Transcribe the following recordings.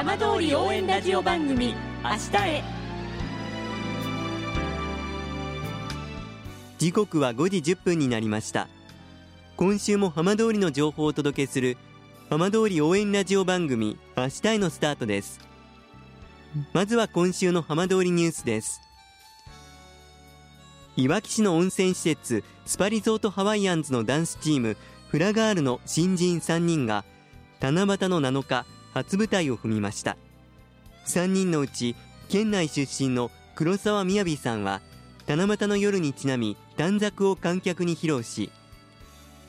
浜通り応援ラジオ番組明日へ。時刻は5時1分になりました。今週も浜通りの情報をお届けする浜通り応援ラジオ番組明日へのスタートです。まずは今週の浜通りニュースです。いわき市の温泉施設スパリゾートハワイアンズのダンスチームフラガールの新人3人が七夕の7日初舞台を踏みました。3人のうち県内出身の黒沢みやびさんは七夕の夜にちなみ短冊を観客に披露し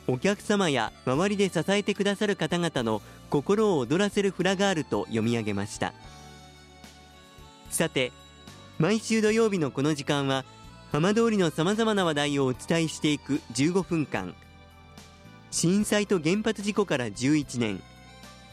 お客様や周りで支えてくださる方々の心を躍らせるフラガールと読み上げました。さて毎週土曜日のこの時間は浜通りのさまざまな話題をお伝えしていく15分間。震災と原発事故から11年。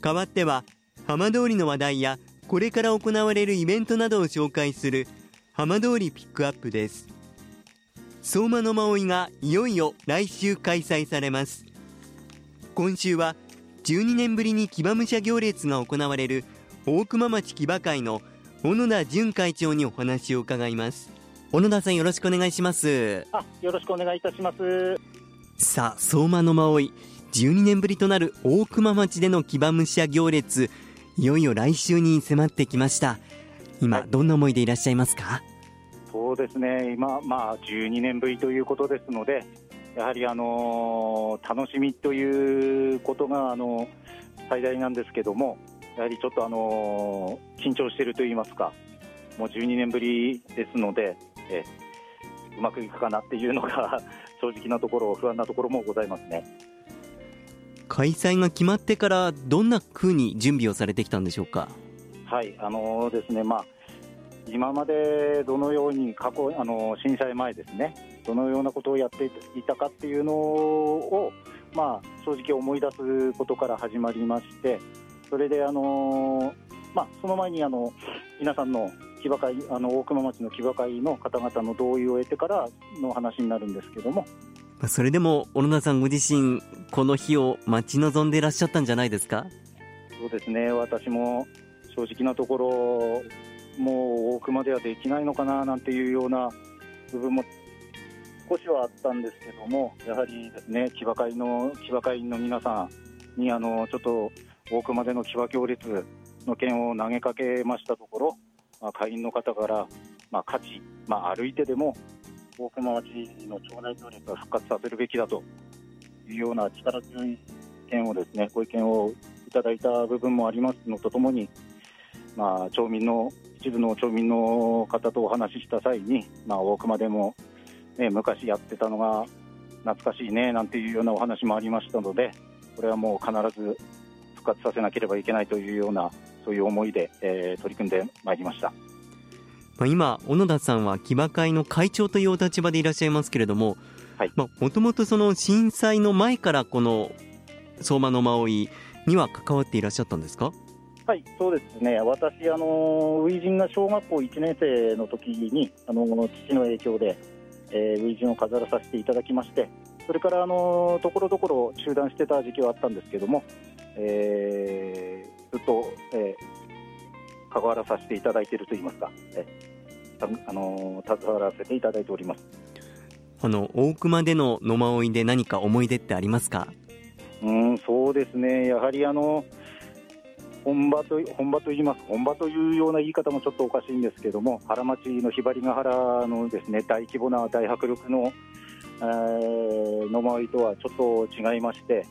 代わっては浜通りの話題やこれから行われるイベントなどを紹介する浜通りピックアップです。相馬の馬追がいよいよ来週開催されます。今週は12年ぶりに騎馬武者行列が行われる大熊町騎馬会の小野田純会長にお話を伺います。小野田さんよろしくお願いします。あよろしくお願いいたします。さあ相馬の馬追12年ぶりとなる大熊町での騎馬武者行列。いよいよ来週に迫ってきました。今、はい、どんな思いでいらっしゃいますか？そうですね。今まあ12年ぶりということですのでやはりあの楽しみということがあの最大なんですけどもやはりちょっとあの緊張していると言いますかもう12年ぶりですのでえうまくいくかなっていうのが 正直なところ不安なところもございますね開催が決まってからどんなふうに準備をされてきたんでしょうか？はいあのですねまあ今までどのように過去あの震災前ですねどのようなことをやっていたかっていうのを、まあ、正直思い出すことから始まりましてそれであの、まあ、その前にあの皆さんの騎馬会あの大熊町の騎馬会の方々の同意を得てからの話になるんですけどもそれでも小野田さんご自身この日を待ち望んでいらっしゃったんじゃないですか？そうですね。私も正直なところもう大熊ではできないのかななんていうような部分も少しはあったんですけどもやはりですね騎馬会の騎馬会員の皆さんにあのちょっと大熊での騎馬行列の件を投げかけましたところ、まあ、会員の方から、まあ、価値、まあ、歩いてでも大熊町の町内行列は復活させるべきだというような力強い意見をですねご意見をいただいた部分もありますのとともに、まあ、町民の一部の町民の方とお話しした際に、まあ、大熊でも、ね、昔やってたのが懐かしいねなんていうようなお話もありましたのでこれはもう必ず復活させなければいけないというようなそういう思いで、えー、取り組んでまいりました。まあ、今、小野田さんは騎馬会の会長というお立場でいらっしゃいますけれども、もともとその震災の前からこの相馬の馬追には関わっていらっしゃったんですか？はい、そうですね、私、あの初陣が小学校1年生の時にあの父の影響で、えー、初陣を飾らさせていただきまして、それからあのところどころ中断してた時期はあったんですけども、えー、ずっと、えー、関わらさせていただいているといいますか、えー、あの携わらせていただいております。あの大熊での野馬追いで何か思い出ってありますか？うんそうですね、やはりあの本場と本場と言います本場というような言い方もちょっとおかしいんですけども原町のひばりヶ原のですね大規模な大迫力の、えー、野馬追いとはちょっと違いまして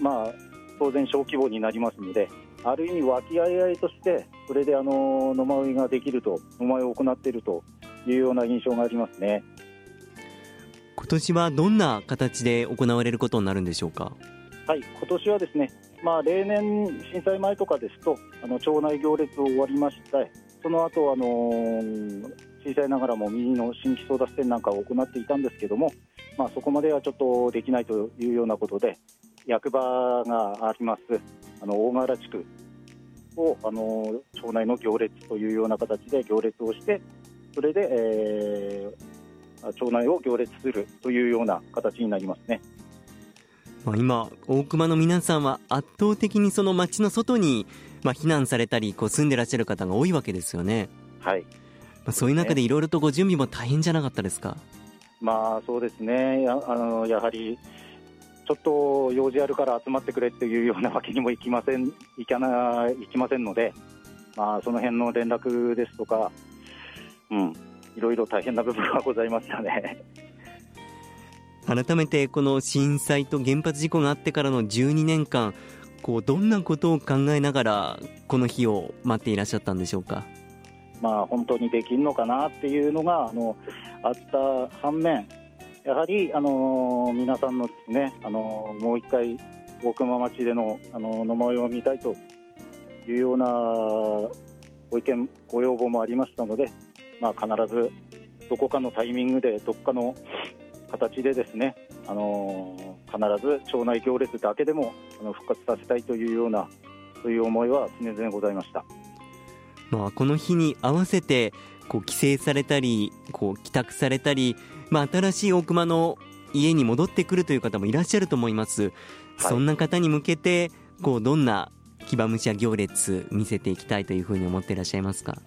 まあ当然小規模になりますのである意味和気あいあいとしてそれであの野馬追いができると野馬追いを行っているというような印象がありますね。今年はどんな形で行われることになるんでしょうか？はい今年はですね、まあ、例年、震災前とかですとあの町内行列を終わりましてその後あのー、小さいながらも右の新規争奪戦なんかを行っていたんですけども、まあ、そこまではちょっとできないというようなことで役場がありますあの大河原地区をあの町内の行列というような形で行列をしてそれで、えー、町内を行列するというような形になりますね。まあ、今、大熊の皆さんは圧倒的にその町の外に、まあ、避難されたりこう住んでらっしゃる方が多いわけですよね。はい、まあ、そういう中でいろいろとご準備も大変じゃなかったですか？まあそうですねやあのやはりちょっと用事あるから集まってくれっていうようなわけにもいきません いかないきませんので、まあ、その辺の連絡ですとか、うん、いろいろ大変な部分はございましたね。改めてこの震災と原発事故があってからの12年間こうどんなことを考えながらこの日を待っていらっしゃったんでしょうか？まあ、本当にできるのかなっていうのがあのあった反面やはり、あのー、皆さんのですね、あのー、もう一回大熊町での、あのー、野前を見たいというようなご意見ご要望もありましたので、まあ、必ずどこかのタイミングでどこかの形でですね、あの必ず町内行列だけでもあの復活させたいというようなそういう思いは常々ございました。まあ、この日に合わせてこう帰省されたりこう帰宅されたりまあ、新しい大熊の家に戻ってくるという方もいらっしゃると思います、はい、そんな方に向けてこうどんな騎馬武者行列見せていきたいというふうに思っていらっしゃいますか？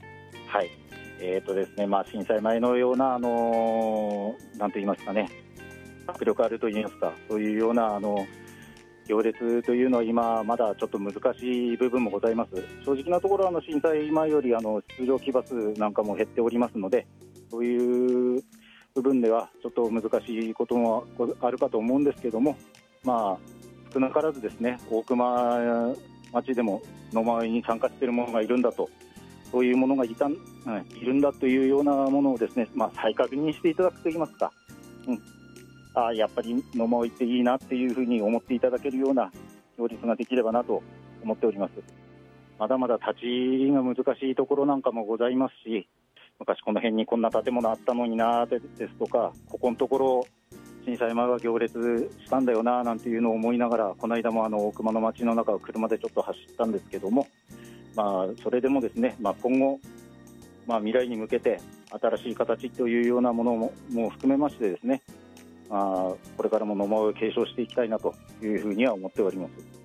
はい。えーとですねまあ、震災前のような、あのー、なんと言いますかね、迫力あると言いますか、そういうような、あの行列というのは今、まだちょっと難しい部分もございます、正直なところ、あの震災前よりあの出場騎馬数なんかも減っておりますので、そういう部分ではちょっと難しいこともあるかと思うんですけども、まあ、少なからずですね大熊町でも野回りに参加している者がいるんだとそういうものがいた、うん、いるんだというようなものをですね、まあ、再確認していただくといいますか、うん、あやっぱり野回りっていいなっていうふうに思っていただけるような両立ができればなと思っております。まだまだ立ち入りが難しいところなんかもございますし、昔この辺にこんな建物あったのになですとかここのところ震災前は行列したんだよななんていうのを思いながらこの間もあの熊の街の中を車でちょっと走ったんですけども、まあ、それでもですね、まあ、今後、まあ、未来に向けて新しい形というようなものもも含めましてですね、まあ、これからも野間を継承していきたいなというふうには思っております。